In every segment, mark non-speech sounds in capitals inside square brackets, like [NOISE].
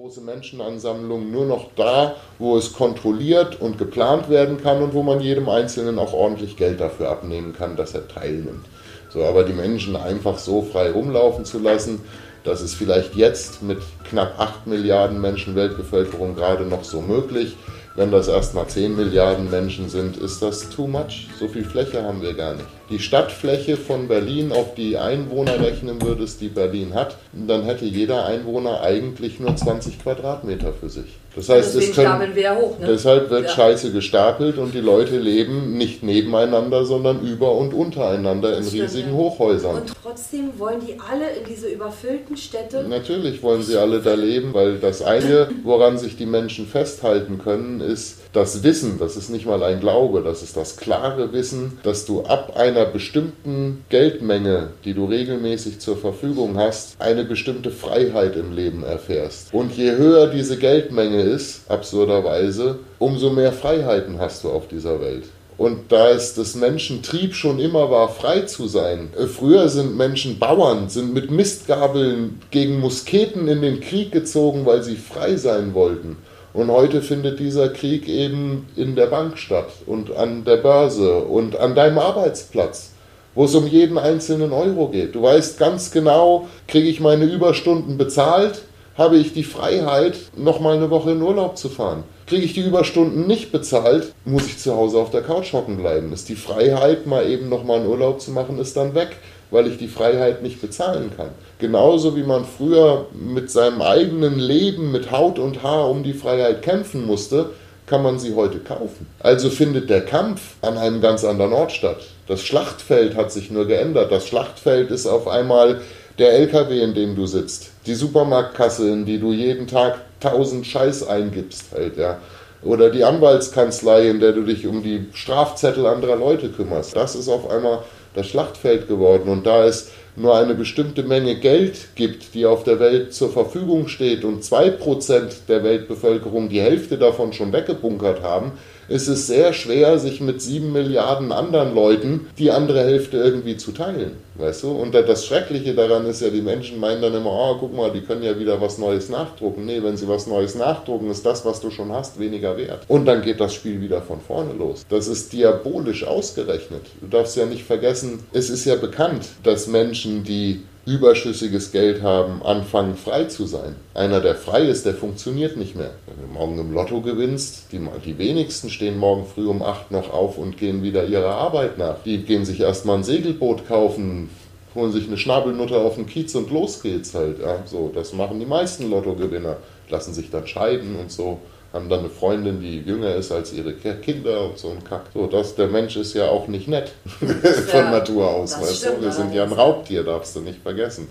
große Menschenansammlungen nur noch da, wo es kontrolliert und geplant werden kann und wo man jedem Einzelnen auch ordentlich Geld dafür abnehmen kann, dass er teilnimmt. So, aber die Menschen einfach so frei rumlaufen zu lassen, das ist vielleicht jetzt mit knapp 8 Milliarden Menschen Weltbevölkerung gerade noch so möglich. Wenn das erstmal 10 Milliarden Menschen sind, ist das too much. So viel Fläche haben wir gar nicht. Die Stadtfläche von Berlin auf die Einwohner rechnen würdest, die Berlin hat, dann hätte jeder Einwohner eigentlich nur 20 Quadratmeter für sich. Das heißt, es können, wir hoch, ne? deshalb wird ja. Scheiße gestapelt und die Leute leben nicht nebeneinander, sondern über und untereinander in stimmt, riesigen ja. Hochhäusern. Und trotzdem wollen die alle in diese überfüllten Städte. Natürlich wollen sie alle da leben, weil das eine, woran sich die Menschen festhalten können, ist das Wissen, das ist nicht mal ein Glaube, das ist das klare Wissen, dass du ab einer bestimmten Geldmenge, die du regelmäßig zur Verfügung hast, eine bestimmte Freiheit im Leben erfährst. Und je höher diese Geldmenge ist, absurderweise, umso mehr Freiheiten hast du auf dieser Welt. Und da es des Menschen Trieb schon immer war, frei zu sein. Äh, früher sind Menschen Bauern, sind mit Mistgabeln gegen Musketen in den Krieg gezogen, weil sie frei sein wollten. Und heute findet dieser Krieg eben in der Bank statt und an der Börse und an deinem Arbeitsplatz, wo es um jeden einzelnen Euro geht. Du weißt ganz genau, kriege ich meine Überstunden bezahlt, habe ich die Freiheit, nochmal eine Woche in Urlaub zu fahren. Kriege ich die Überstunden nicht bezahlt, muss ich zu Hause auf der Couch hocken bleiben. Ist die Freiheit, mal eben nochmal einen Urlaub zu machen, ist dann weg weil ich die Freiheit nicht bezahlen kann. Genauso wie man früher mit seinem eigenen Leben mit Haut und Haar um die Freiheit kämpfen musste, kann man sie heute kaufen. Also findet der Kampf an einem ganz anderen Ort statt. Das Schlachtfeld hat sich nur geändert. Das Schlachtfeld ist auf einmal der LKW, in dem du sitzt, die Supermarktkasse, in die du jeden Tag tausend Scheiß eingibst, halt, ja. Oder die Anwaltskanzlei, in der du dich um die Strafzettel anderer Leute kümmerst. Das ist auf einmal das Schlachtfeld geworden. Und da es nur eine bestimmte Menge Geld gibt, die auf der Welt zur Verfügung steht und 2% der Weltbevölkerung die Hälfte davon schon weggebunkert haben, ist es sehr schwer, sich mit sieben Milliarden anderen Leuten die andere Hälfte irgendwie zu teilen. Weißt du? Und das Schreckliche daran ist ja, die Menschen meinen dann immer, oh, guck mal, die können ja wieder was Neues nachdrucken. Nee, wenn sie was Neues nachdrucken, ist das, was du schon hast, weniger wert. Und dann geht das Spiel wieder von vorne los. Das ist diabolisch ausgerechnet. Du darfst ja nicht vergessen, es ist ja bekannt, dass Menschen, die überschüssiges Geld haben, anfangen frei zu sein. Einer, der frei ist, der funktioniert nicht mehr. Wenn du morgen im Lotto gewinnst, die, die wenigsten stehen morgen früh um 8 noch auf und gehen wieder ihrer Arbeit nach. Die gehen sich erstmal ein Segelboot kaufen, holen sich eine Schnabelnutte auf den Kiez und los geht's halt. Ja, so, das machen die meisten Lottogewinner, lassen sich dann scheiden und so haben dann eine Freundin, die jünger ist als ihre Kinder und so ein Kack. So, das, der Mensch ist ja auch nicht nett [LAUGHS] von ja, Natur aus, weißt du? Wir sind ja ein Raubtier, darfst du nicht vergessen.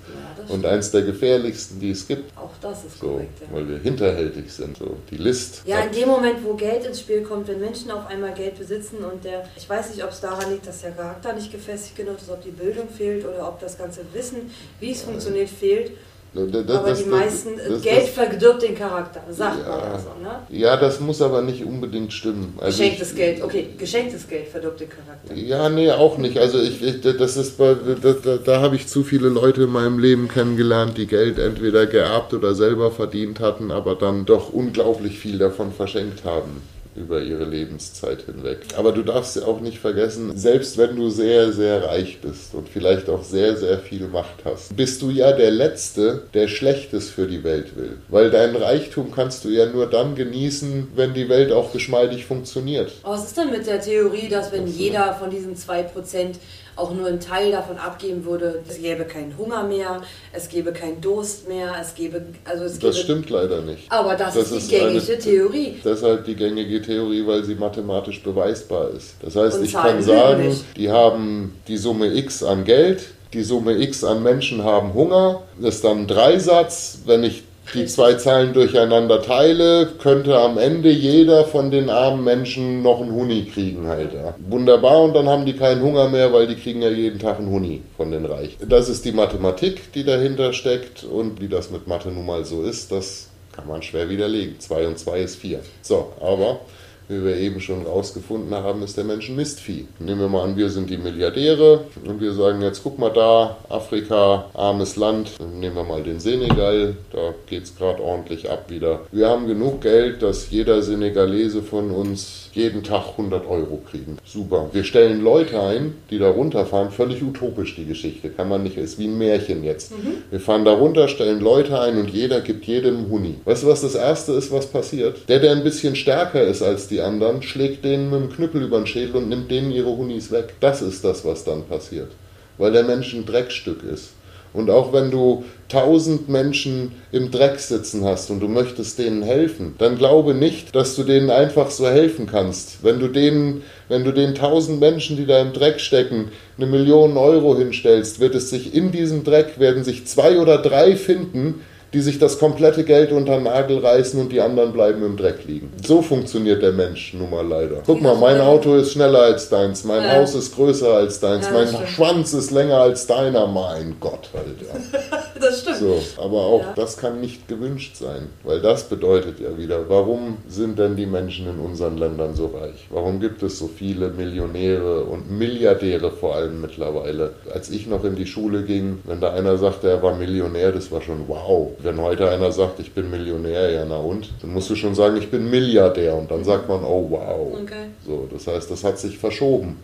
Ja, und eins der gefährlichsten, die es gibt. Auch das ist so, korrekt. Ja. Weil wir hinterhältig sind. So, die List. Ja, in dem Moment, wo Geld ins Spiel kommt, wenn Menschen auf einmal Geld besitzen und der, ich weiß nicht, ob es daran liegt, dass der Charakter nicht gefestigt genug ist, ob die Bildung fehlt oder ob das ganze Wissen, wie es funktioniert, fehlt das, aber die meisten, das, Geld verdirbt den Charakter, sagt ja, man also. Ne? Ja, das muss aber nicht unbedingt stimmen. Also geschenktes ich, Geld, okay, geschenktes Geld verdirbt den Charakter. Ja, nee, auch nicht. Also ich, ich das ist, da, da, da habe ich zu viele Leute in meinem Leben kennengelernt, die Geld entweder geerbt oder selber verdient hatten, aber dann doch unglaublich viel davon verschenkt haben über ihre Lebenszeit hinweg. Aber du darfst ja auch nicht vergessen, selbst wenn du sehr, sehr reich bist und vielleicht auch sehr, sehr viel Macht hast, bist du ja der Letzte, der Schlechtes für die Welt will. Weil dein Reichtum kannst du ja nur dann genießen, wenn die Welt auch geschmeidig funktioniert. Aber was ist denn mit der Theorie, dass wenn jeder von diesen 2% auch nur einen Teil davon abgeben würde, es gäbe keinen Hunger mehr, es gäbe keinen Durst mehr, es gäbe. Also es das stimmt leider nicht. Aber das, das ist die gängige eine, Theorie. Deshalb die gängige Theorie, weil sie mathematisch beweisbar ist. Das heißt, Und ich kann sagen, die haben die Summe X an Geld, die Summe X an Menschen haben Hunger. Das ist dann ein Dreisatz. Wenn ich die zwei Zahlen durcheinander teile, könnte am Ende jeder von den armen Menschen noch einen Huni kriegen halt. Ja. Wunderbar und dann haben die keinen Hunger mehr, weil die kriegen ja jeden Tag einen Huni von den Reichen. Das ist die Mathematik, die dahinter steckt und wie das mit Mathe nun mal so ist, das kann man schwer widerlegen. 2 und 2 ist 4. So, aber wie wir eben schon rausgefunden haben, ist der Mensch ein Mistvieh. Nehmen wir mal an, wir sind die Milliardäre und wir sagen jetzt, guck mal da, Afrika, armes Land, nehmen wir mal den Senegal, da geht es gerade ordentlich ab wieder. Wir haben genug Geld, dass jeder Senegalese von uns jeden Tag 100 Euro kriegen. Super. Wir stellen Leute ein, die da runterfahren, völlig utopisch die Geschichte, kann man nicht, ist wie ein Märchen jetzt. Mhm. Wir fahren da runter, stellen Leute ein und jeder gibt jedem Huni. Weißt du, was das Erste ist, was passiert? Der, der ein bisschen stärker ist als die anderen, schlägt denen mit dem Knüppel über den Schädel und nimmt denen ihre Hunis weg. Das ist das, was dann passiert. Weil der Mensch ein Dreckstück ist. Und auch wenn du tausend Menschen im Dreck sitzen hast und du möchtest denen helfen, dann glaube nicht, dass du denen einfach so helfen kannst. Wenn du denen, wenn du den tausend Menschen, die da im Dreck stecken, eine Million Euro hinstellst, wird es sich in diesem Dreck, werden sich zwei oder drei finden, die sich das komplette Geld unter den Nagel reißen und die anderen bleiben im Dreck liegen. So funktioniert der Mensch nun mal leider. Guck mal, mein Auto ist schneller als deins, mein ja. Haus ist größer als deins, ja, mein stimmt. Schwanz ist länger als deiner. Mein Gott, Alter. [LAUGHS] das stimmt. So, aber auch ja. das kann nicht gewünscht sein, weil das bedeutet ja wieder, warum sind denn die Menschen in unseren Ländern so reich? Warum gibt es so viele Millionäre und Milliardäre vor allem mittlerweile? Als ich noch in die Schule ging, wenn da einer sagte, er war Millionär, das war schon wow. Wenn heute einer sagt, ich bin Millionär, ja na und? Dann musst du schon sagen, ich bin Milliardär und dann sagt man, oh wow. Okay. So, das heißt, das hat sich verschoben.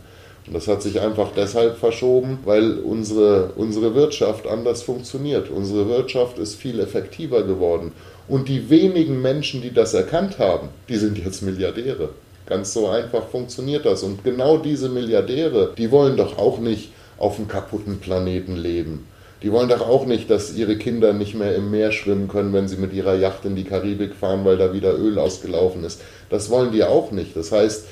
Und das hat sich einfach deshalb verschoben, weil unsere, unsere Wirtschaft anders funktioniert. Unsere Wirtschaft ist viel effektiver geworden. Und die wenigen Menschen, die das erkannt haben, die sind jetzt Milliardäre. Ganz so einfach funktioniert das. Und genau diese Milliardäre, die wollen doch auch nicht auf einem kaputten Planeten leben. Die wollen doch auch nicht, dass ihre Kinder nicht mehr im Meer schwimmen können, wenn sie mit ihrer Yacht in die Karibik fahren, weil da wieder Öl ausgelaufen ist. Das wollen die auch nicht. Das heißt,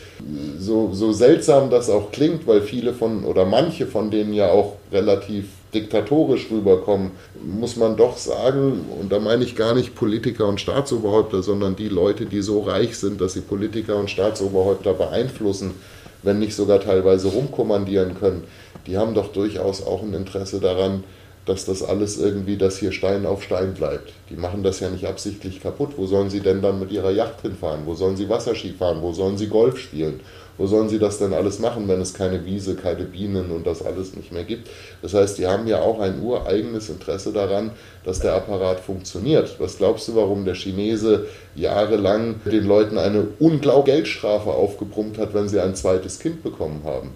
so, so seltsam das auch klingt, weil viele von oder manche von denen ja auch relativ diktatorisch rüberkommen, muss man doch sagen, und da meine ich gar nicht Politiker und Staatsoberhäupter, sondern die Leute, die so reich sind, dass sie Politiker und Staatsoberhäupter beeinflussen, wenn nicht sogar teilweise rumkommandieren können, die haben doch durchaus auch ein Interesse daran, dass das alles irgendwie, dass hier Stein auf Stein bleibt. Die machen das ja nicht absichtlich kaputt. Wo sollen sie denn dann mit ihrer Yacht hinfahren? Wo sollen sie Wasserski fahren? Wo sollen sie Golf spielen? Wo sollen sie das denn alles machen, wenn es keine Wiese, keine Bienen und das alles nicht mehr gibt? Das heißt, die haben ja auch ein ureigenes Interesse daran, dass der Apparat funktioniert. Was glaubst du, warum der Chinese jahrelang den Leuten eine unglaubliche Geldstrafe aufgebrummt hat, wenn sie ein zweites Kind bekommen haben?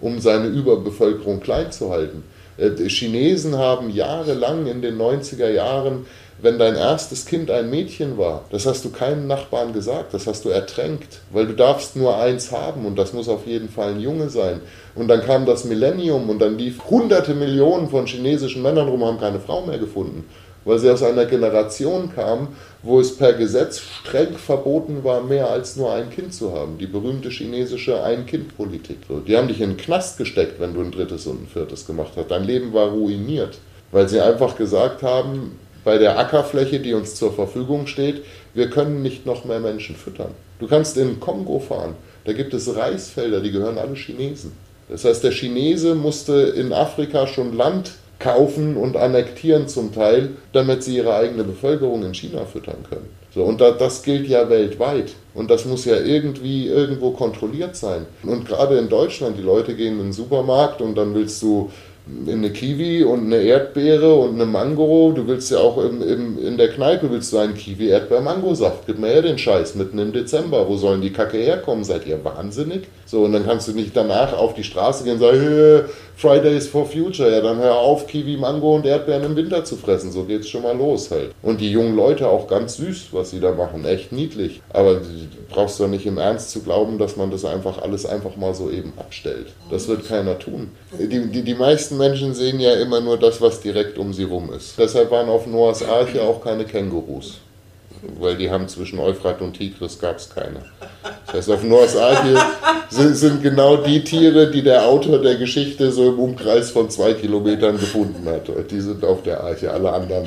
Um seine Überbevölkerung klein zu halten. Äh, die Chinesen haben jahrelang in den 90er Jahren, wenn dein erstes Kind ein Mädchen war, das hast du keinem Nachbarn gesagt, das hast du ertränkt, weil du darfst nur eins haben und das muss auf jeden Fall ein Junge sein. Und dann kam das Millennium und dann lief hunderte Millionen von chinesischen Männern rum, haben keine Frau mehr gefunden weil sie aus einer Generation kamen, wo es per Gesetz streng verboten war, mehr als nur ein Kind zu haben. Die berühmte chinesische Ein-Kind-Politik. Die haben dich in den Knast gesteckt, wenn du ein drittes und ein viertes gemacht hast. Dein Leben war ruiniert, weil sie einfach gesagt haben, bei der Ackerfläche, die uns zur Verfügung steht, wir können nicht noch mehr Menschen füttern. Du kannst in Kongo fahren, da gibt es Reisfelder, die gehören alle Chinesen. Das heißt, der Chinese musste in Afrika schon Land kaufen und annektieren zum Teil, damit sie ihre eigene Bevölkerung in China füttern können. So, und da, das gilt ja weltweit. Und das muss ja irgendwie irgendwo kontrolliert sein. Und gerade in Deutschland, die Leute gehen in den Supermarkt und dann willst du eine Kiwi und eine Erdbeere und eine Mango. Du willst ja auch im, im, in der Kneipe willst du einen Kiwi, Erdbeer, Mangosaft. Gib mir her den Scheiß mitten im Dezember. Wo sollen die Kacke herkommen? Seid ihr wahnsinnig? So, und dann kannst du nicht danach auf die Straße gehen und sagen, Fridays for Future. Ja, dann hör auf, Kiwi, Mango und Erdbeeren im Winter zu fressen. So geht's schon mal los halt. Und die jungen Leute auch ganz süß, was sie da machen. Echt niedlich. Aber du brauchst doch nicht im Ernst zu glauben, dass man das einfach alles einfach mal so eben abstellt. Das wird keiner tun. Die, die, die meisten Menschen sehen ja immer nur das, was direkt um sie rum ist. Deshalb waren auf Noahs Arche auch keine Kängurus weil die haben zwischen Euphrat und Tigris gab es keine. Das heißt, auf Noahs Arche sind, sind, genau die Tiere, die der Autor der Geschichte so im Umkreis von zwei Kilometern gefunden hat. Die sind auf der Arche, alle anderen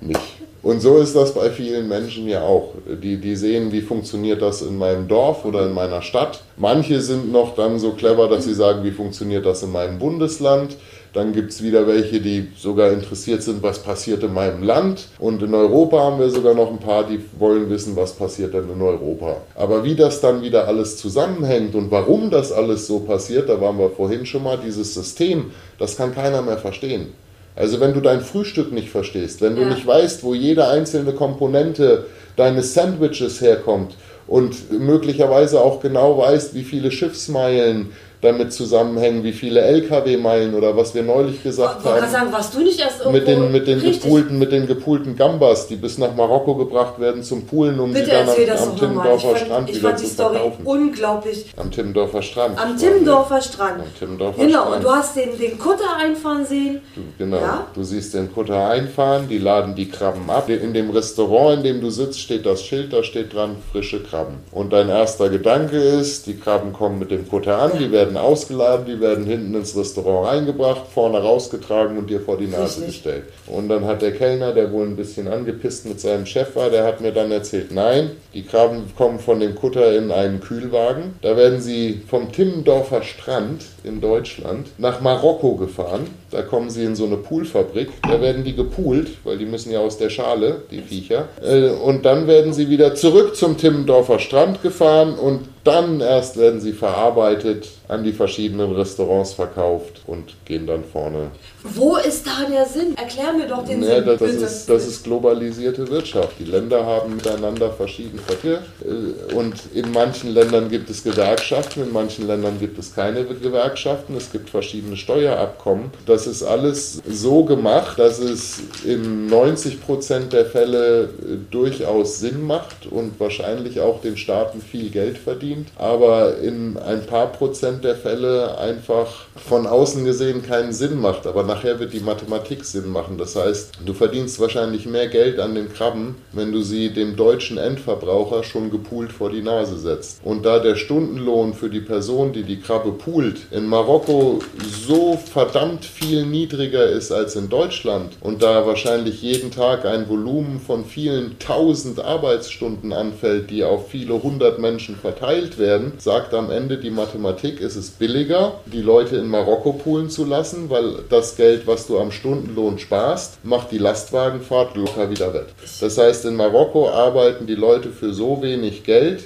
nicht. Und so ist das bei vielen Menschen ja auch. Die, die sehen, wie funktioniert das in meinem Dorf oder in meiner Stadt. Manche sind noch dann so clever, dass sie sagen, wie funktioniert das in meinem Bundesland. Dann gibt es wieder welche, die sogar interessiert sind, was passiert in meinem Land. Und in Europa haben wir sogar noch ein paar, die wollen wissen, was passiert denn in Europa. Aber wie das dann wieder alles zusammenhängt und warum das alles so passiert, da waren wir vorhin schon mal, dieses System, das kann keiner mehr verstehen. Also wenn du dein Frühstück nicht verstehst, wenn du ja. nicht weißt, wo jede einzelne Komponente deines Sandwiches herkommt und möglicherweise auch genau weißt, wie viele Schiffsmeilen damit zusammenhängen, wie viele LKW-Meilen oder was wir neulich gesagt ich haben. sagen, warst du nicht erst mit den, mit den gepoolten, mit den gepoolten Gambas, die bis nach Marokko gebracht werden zum Poolen, um Bitte sie dann am, am Timmendorfer Strand ich wieder fand zu die Story verkaufen. unglaublich. Am Timmendorfer Strand. Am Timmendorfer Strand. Am Timmendorfer genau, Strand. und du hast den, den Kutter einfahren sehen. Du, genau, ja? du siehst den Kutter einfahren, die laden die Krabben ab. In dem Restaurant, in dem du sitzt, steht das Schild, da steht dran frische Krabben. Und dein erster Gedanke ist, die Krabben kommen mit dem Kutter an, die werden ausgeladen, die werden hinten ins Restaurant reingebracht, vorne rausgetragen und dir vor die Nase Richtig. gestellt. Und dann hat der Kellner, der wohl ein bisschen angepisst mit seinem Chef war, der hat mir dann erzählt, nein, die Krabben kommen von dem Kutter in einen Kühlwagen. Da werden sie vom Timmendorfer Strand in Deutschland nach Marokko gefahren. Da kommen sie in so eine Poolfabrik. Da werden die gepoolt, weil die müssen ja aus der Schale, die Viecher. Äh, und dann werden sie wieder zurück zum Timmendorfer Strand gefahren und dann erst werden sie verarbeitet, an die verschiedenen Restaurants verkauft und gehen dann vorne. Wo ist da der Sinn? Erklär mir doch den ja, Sinn. Das, das ist, das ist globalisierte Wirtschaft. Die Länder haben miteinander verschieden Verkehr äh, und in manchen Ländern gibt es Gewerkschaften, in manchen Ländern gibt es keine Gewerkschaften. Es gibt verschiedene Steuerabkommen. Das ist alles so gemacht, dass es in 90 Prozent der Fälle äh, durchaus Sinn macht und wahrscheinlich auch den Staaten viel Geld verdient aber in ein paar Prozent der Fälle einfach von außen gesehen keinen Sinn macht. Aber nachher wird die Mathematik Sinn machen. Das heißt, du verdienst wahrscheinlich mehr Geld an den Krabben, wenn du sie dem deutschen Endverbraucher schon gepoolt vor die Nase setzt. Und da der Stundenlohn für die Person, die die Krabbe poolt, in Marokko so verdammt viel niedriger ist als in Deutschland und da wahrscheinlich jeden Tag ein Volumen von vielen tausend Arbeitsstunden anfällt, die auf viele hundert Menschen verteilt werden, sagt am Ende die Mathematik, ist es billiger, die Leute in Marokko poolen zu lassen, weil das Geld, was du am Stundenlohn sparst, macht die Lastwagenfahrt locker wieder wett. Das heißt, in Marokko arbeiten die Leute für so wenig Geld,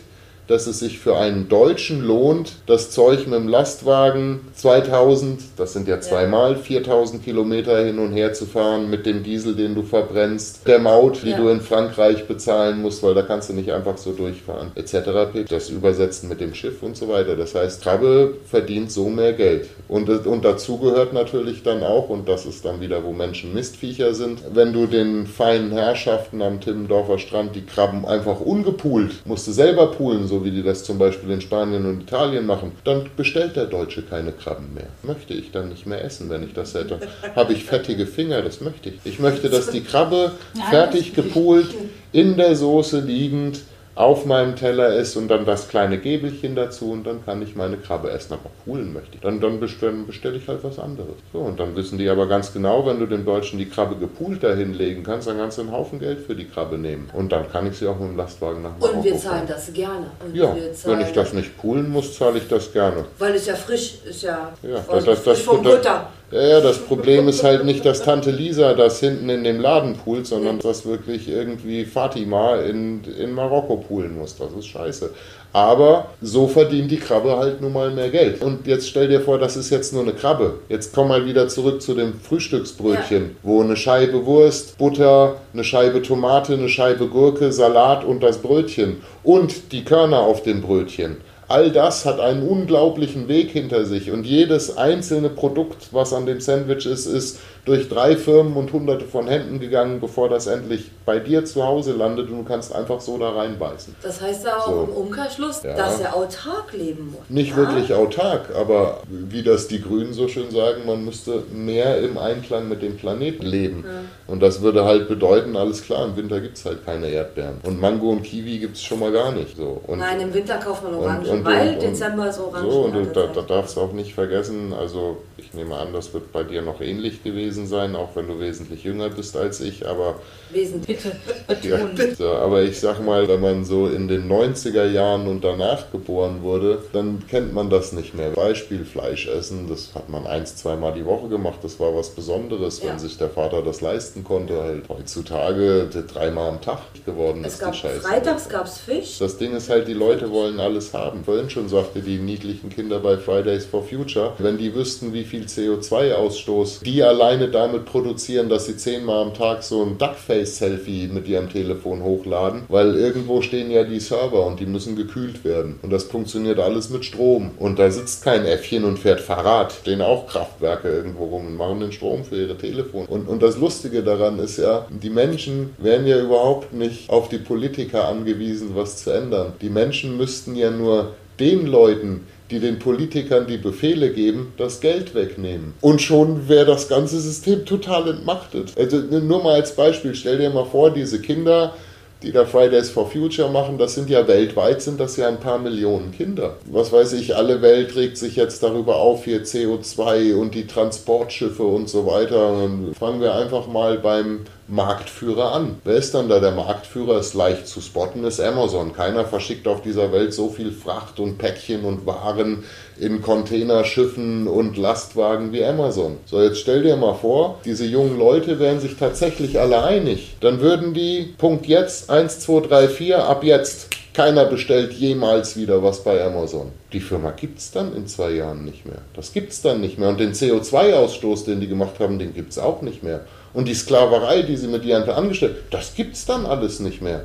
dass es sich für einen Deutschen lohnt, das Zeug mit dem Lastwagen 2000, das sind ja zweimal 4000 Kilometer hin und her zu fahren mit dem Diesel, den du verbrennst, der Maut, die ja. du in Frankreich bezahlen musst, weil da kannst du nicht einfach so durchfahren, etc. Das Übersetzen mit dem Schiff und so weiter. Das heißt, Krabbe verdient so mehr Geld. Und, und dazu gehört natürlich dann auch, und das ist dann wieder, wo Menschen Mistviecher sind, wenn du den feinen Herrschaften am Timmendorfer Strand die Krabben einfach ungepoolt, musst du selber poolen, so wie die das zum Beispiel in Spanien und Italien machen, dann bestellt der Deutsche keine Krabben mehr. Möchte ich dann nicht mehr essen, wenn ich das hätte. Habe ich fettige Finger, das möchte ich. Ich möchte, dass die Krabbe fertig gepoolt, in der Soße liegend, auf meinem Teller ist und dann das kleine Gäbelchen dazu und dann kann ich meine Krabbe essen. Aber poolen möchte ich. Dann, dann bestelle bestell ich halt was anderes. So, und dann wissen die aber ganz genau, wenn du dem Deutschen die Krabbe gepoolt dahinlegen kannst, dann kannst du einen Haufen Geld für die Krabbe nehmen. Und dann kann ich sie auch mit dem Lastwagen nach Marokko Und wir zahlen fahren. das gerne. Und ja, wenn ich das nicht poolen muss, zahle ich das gerne. Weil es ja frisch ist, ja, ja das, das, das, vom Butter. Ja, das Problem ist halt nicht, dass Tante Lisa das hinten in dem Laden poolt, sondern dass wirklich irgendwie Fatima in, in Marokko poolen muss. Das ist scheiße. Aber so verdient die Krabbe halt nun mal mehr Geld. Und jetzt stell dir vor, das ist jetzt nur eine Krabbe. Jetzt komm mal wieder zurück zu dem Frühstücksbrötchen, ja. wo eine Scheibe Wurst, Butter, eine Scheibe Tomate, eine Scheibe Gurke, Salat und das Brötchen und die Körner auf dem Brötchen All das hat einen unglaublichen Weg hinter sich und jedes einzelne Produkt, was an dem Sandwich ist, ist durch drei Firmen und hunderte von Händen gegangen, bevor das endlich bei dir zu Hause landet und du kannst einfach so da reinbeißen. Das heißt auch so. im Umkehrschluss, ja. dass er autark leben muss. Nicht ja? wirklich autark, aber wie das die Grünen so schön sagen, man müsste mehr im Einklang mit dem Planeten leben. Ja. Und das würde halt bedeuten, alles klar, im Winter gibt es halt keine Erdbeeren. Und Mango und Kiwi gibt es schon mal gar nicht. So. Und, Nein, im Winter kauft man Orangen, und, und, weil Dezember ist Orangen. So, und da, da darfst du auch nicht vergessen, also ich nehme an, das wird bei dir noch ähnlich gewesen gewesen sein, auch wenn du wesentlich jünger bist als ich, aber Wesentlich. Bitte [LAUGHS] ja, so, aber ich sag mal, wenn man so in den 90er Jahren und danach geboren wurde, dann kennt man das nicht mehr. Beispiel Fleisch essen, das hat man eins, zweimal die Woche gemacht, das war was Besonderes, ja. wenn sich der Vater das leisten konnte. Halt heutzutage dreimal am Tag geworden es ist gab die Scheiße. Freitags gab es Fisch. Das Ding ist halt, die Leute wollen alles haben. Vorhin schon sagte die niedlichen Kinder bei Fridays for Future, wenn die wüssten, wie viel CO2-Ausstoß die alleine damit produzieren, dass sie zehnmal am Tag so ein Duckface-Selfie mit ihrem Telefon hochladen, weil irgendwo stehen ja die Server und die müssen gekühlt werden. Und das funktioniert alles mit Strom. Und da sitzt kein Äffchen und fährt Fahrrad. Stehen auch Kraftwerke irgendwo rum und machen den Strom für ihre Telefone. Und, und das Lustige daran ist ja, die Menschen werden ja überhaupt nicht auf die Politiker angewiesen, was zu ändern. Die Menschen müssten ja nur den Leuten, die den Politikern die Befehle geben, das Geld wegnehmen. Und schon wäre das ganze System total entmachtet. Also nur mal als Beispiel, stell dir mal vor, diese Kinder, die da Fridays for Future machen, das sind ja weltweit, sind das ja ein paar Millionen Kinder. Was weiß ich, alle Welt regt sich jetzt darüber auf, hier CO2 und die Transportschiffe und so weiter. Und fangen wir einfach mal beim Marktführer an. Wer ist dann da der Marktführer? Ist leicht zu spotten, ist Amazon. Keiner verschickt auf dieser Welt so viel Fracht und Päckchen und Waren in Containerschiffen und Lastwagen wie Amazon. So, jetzt stell dir mal vor, diese jungen Leute wären sich tatsächlich alle einig. Dann würden die, Punkt jetzt, 1, 2, 3, 4, ab jetzt. Keiner bestellt jemals wieder was bei Amazon. Die Firma gibt es dann in zwei Jahren nicht mehr. Das gibt es dann nicht mehr. Und den CO2-Ausstoß, den die gemacht haben, den gibt es auch nicht mehr. Und die Sklaverei, die sie mit ihren angestellt das gibt es dann alles nicht mehr.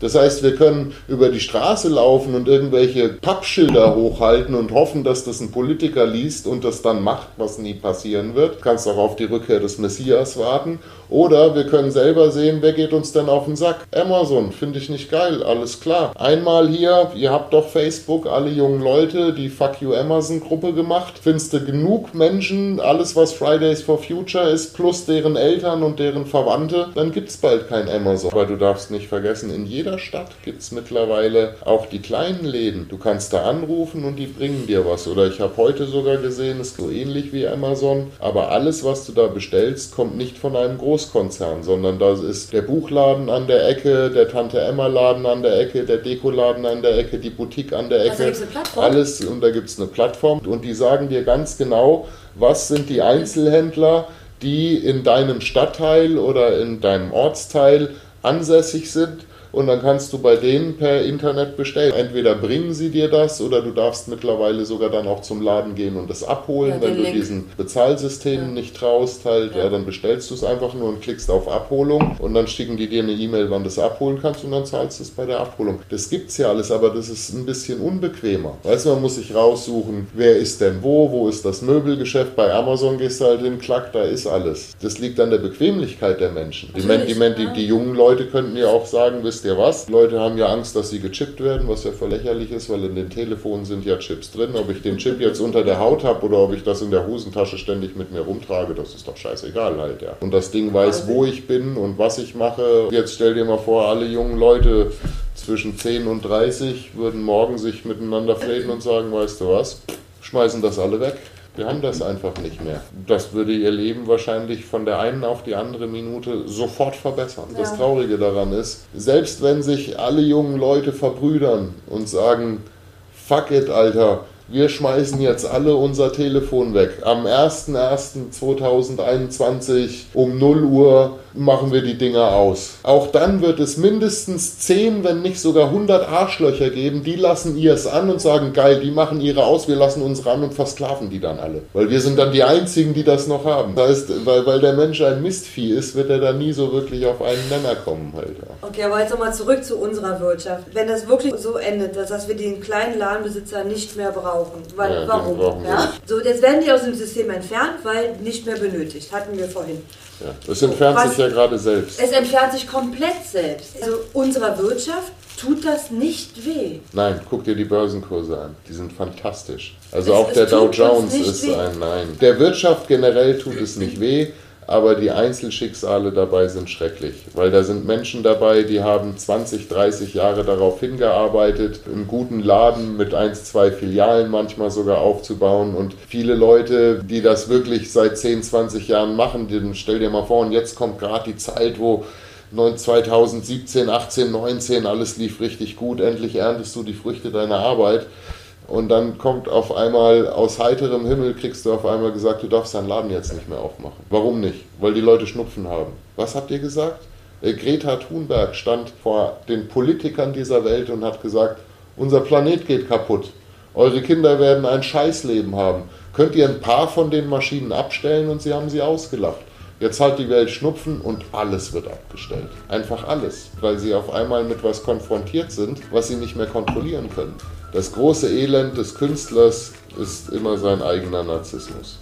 Das heißt, wir können über die Straße laufen und irgendwelche Pappschilder hochhalten und hoffen, dass das ein Politiker liest und das dann macht, was nie passieren wird. Du kannst auch auf die Rückkehr des Messias warten. Oder wir können selber sehen, wer geht uns denn auf den Sack. Amazon, finde ich nicht geil, alles klar. Einmal hier, ihr habt doch Facebook, alle jungen Leute, die Fuck You Amazon Gruppe gemacht. Findest du genug Menschen, alles was Fridays for Future ist, plus deren Eltern und deren Verwandte, dann gibt es bald kein Amazon. Aber du darfst nicht vergessen, in jeder jeder Stadt gibt es mittlerweile auch die kleinen Läden. Du kannst da anrufen und die bringen dir was. Oder ich habe heute sogar gesehen, ist so ähnlich wie Amazon, aber alles, was du da bestellst, kommt nicht von einem Großkonzern, sondern da ist der Buchladen an der Ecke, der Tante Emma Laden an der Ecke, der Dekoladen an der Ecke, die Boutique an der Ecke. Also alles und da gibt es eine Plattform und die sagen dir ganz genau, was sind die Einzelhändler, die in deinem Stadtteil oder in deinem Ortsteil ansässig sind und dann kannst du bei denen per Internet bestellen. Entweder bringen sie dir das oder du darfst mittlerweile sogar dann auch zum Laden gehen und das abholen. Ja, Wenn du Link. diesen Bezahlsystemen ja. nicht traust, halt, ja. ja dann bestellst du es einfach nur und klickst auf Abholung und dann schicken die dir eine E-Mail, wann du es abholen kannst und dann zahlst du es bei der Abholung. Das gibt's ja alles, aber das ist ein bisschen unbequemer. Weißt du, man muss sich raussuchen, wer ist denn wo, wo ist das Möbelgeschäft. Bei Amazon gehst du halt hin, klack, da ist alles. Das liegt an der Bequemlichkeit der Menschen. Die, die, die, die jungen Leute könnten ja auch sagen, wisst ihr was? Leute haben ja Angst, dass sie gechippt werden, was ja voll lächerlich ist, weil in den Telefonen sind ja Chips drin. Ob ich den Chip jetzt unter der Haut habe oder ob ich das in der Hosentasche ständig mit mir rumtrage, das ist doch scheißegal halt, ja. Und das Ding weiß, wo ich bin und was ich mache. Jetzt stell dir mal vor, alle jungen Leute zwischen 10 und 30 würden morgen sich miteinander [LAUGHS] fladen und sagen, weißt du was, schmeißen das alle weg. Wir haben das einfach nicht mehr. Das würde ihr Leben wahrscheinlich von der einen auf die andere Minute sofort verbessern. Ja. Das Traurige daran ist, selbst wenn sich alle jungen Leute verbrüdern und sagen, fuck it, Alter, wir schmeißen jetzt alle unser Telefon weg. Am 01.01.2021 um 0 Uhr machen wir die Dinger aus. Auch dann wird es mindestens 10, wenn nicht sogar 100 Arschlöcher geben, die lassen ihr es an und sagen, geil, die machen ihre aus, wir lassen uns ran und versklaven die dann alle. Weil wir sind dann die Einzigen, die das noch haben. Das heißt, weil, weil der Mensch ein Mistvieh ist, wird er da nie so wirklich auf einen Nenner kommen. Halt. Okay, aber jetzt nochmal zurück zu unserer Wirtschaft. Wenn das wirklich so endet, dass wir den kleinen Ladenbesitzer nicht mehr brauchen, weil, ja, warum? Ja? So, jetzt werden die aus dem System entfernt, weil nicht mehr benötigt, hatten wir vorhin. Ja, es entfernt Was, sich ja gerade selbst. Es entfernt sich komplett selbst. Also unserer Wirtschaft tut das nicht weh. Nein, guck dir die Börsenkurse an. Die sind fantastisch. Also es, auch der Dow Jones ist weh. ein Nein. Der Wirtschaft generell tut es nicht weh, aber die Einzelschicksale dabei sind schrecklich, weil da sind Menschen dabei, die haben 20, 30 Jahre darauf hingearbeitet, einen guten Laden mit eins, zwei Filialen manchmal sogar aufzubauen und viele Leute, die das wirklich seit 10, 20 Jahren machen, stell dir mal vor, und jetzt kommt gerade die Zeit, wo 2017, 18, 19, alles lief richtig gut, endlich erntest du die Früchte deiner Arbeit. Und dann kommt auf einmal aus heiterem Himmel, kriegst du auf einmal gesagt, du darfst deinen Laden jetzt nicht mehr aufmachen. Warum nicht? Weil die Leute Schnupfen haben. Was habt ihr gesagt? Äh, Greta Thunberg stand vor den Politikern dieser Welt und hat gesagt, unser Planet geht kaputt. Eure Kinder werden ein Scheißleben haben. Könnt ihr ein paar von den Maschinen abstellen? Und sie haben sie ausgelacht. Jetzt hat die Welt Schnupfen und alles wird abgestellt. Einfach alles, weil sie auf einmal mit was konfrontiert sind, was sie nicht mehr kontrollieren können. Das große Elend des Künstlers ist immer sein eigener Narzissmus.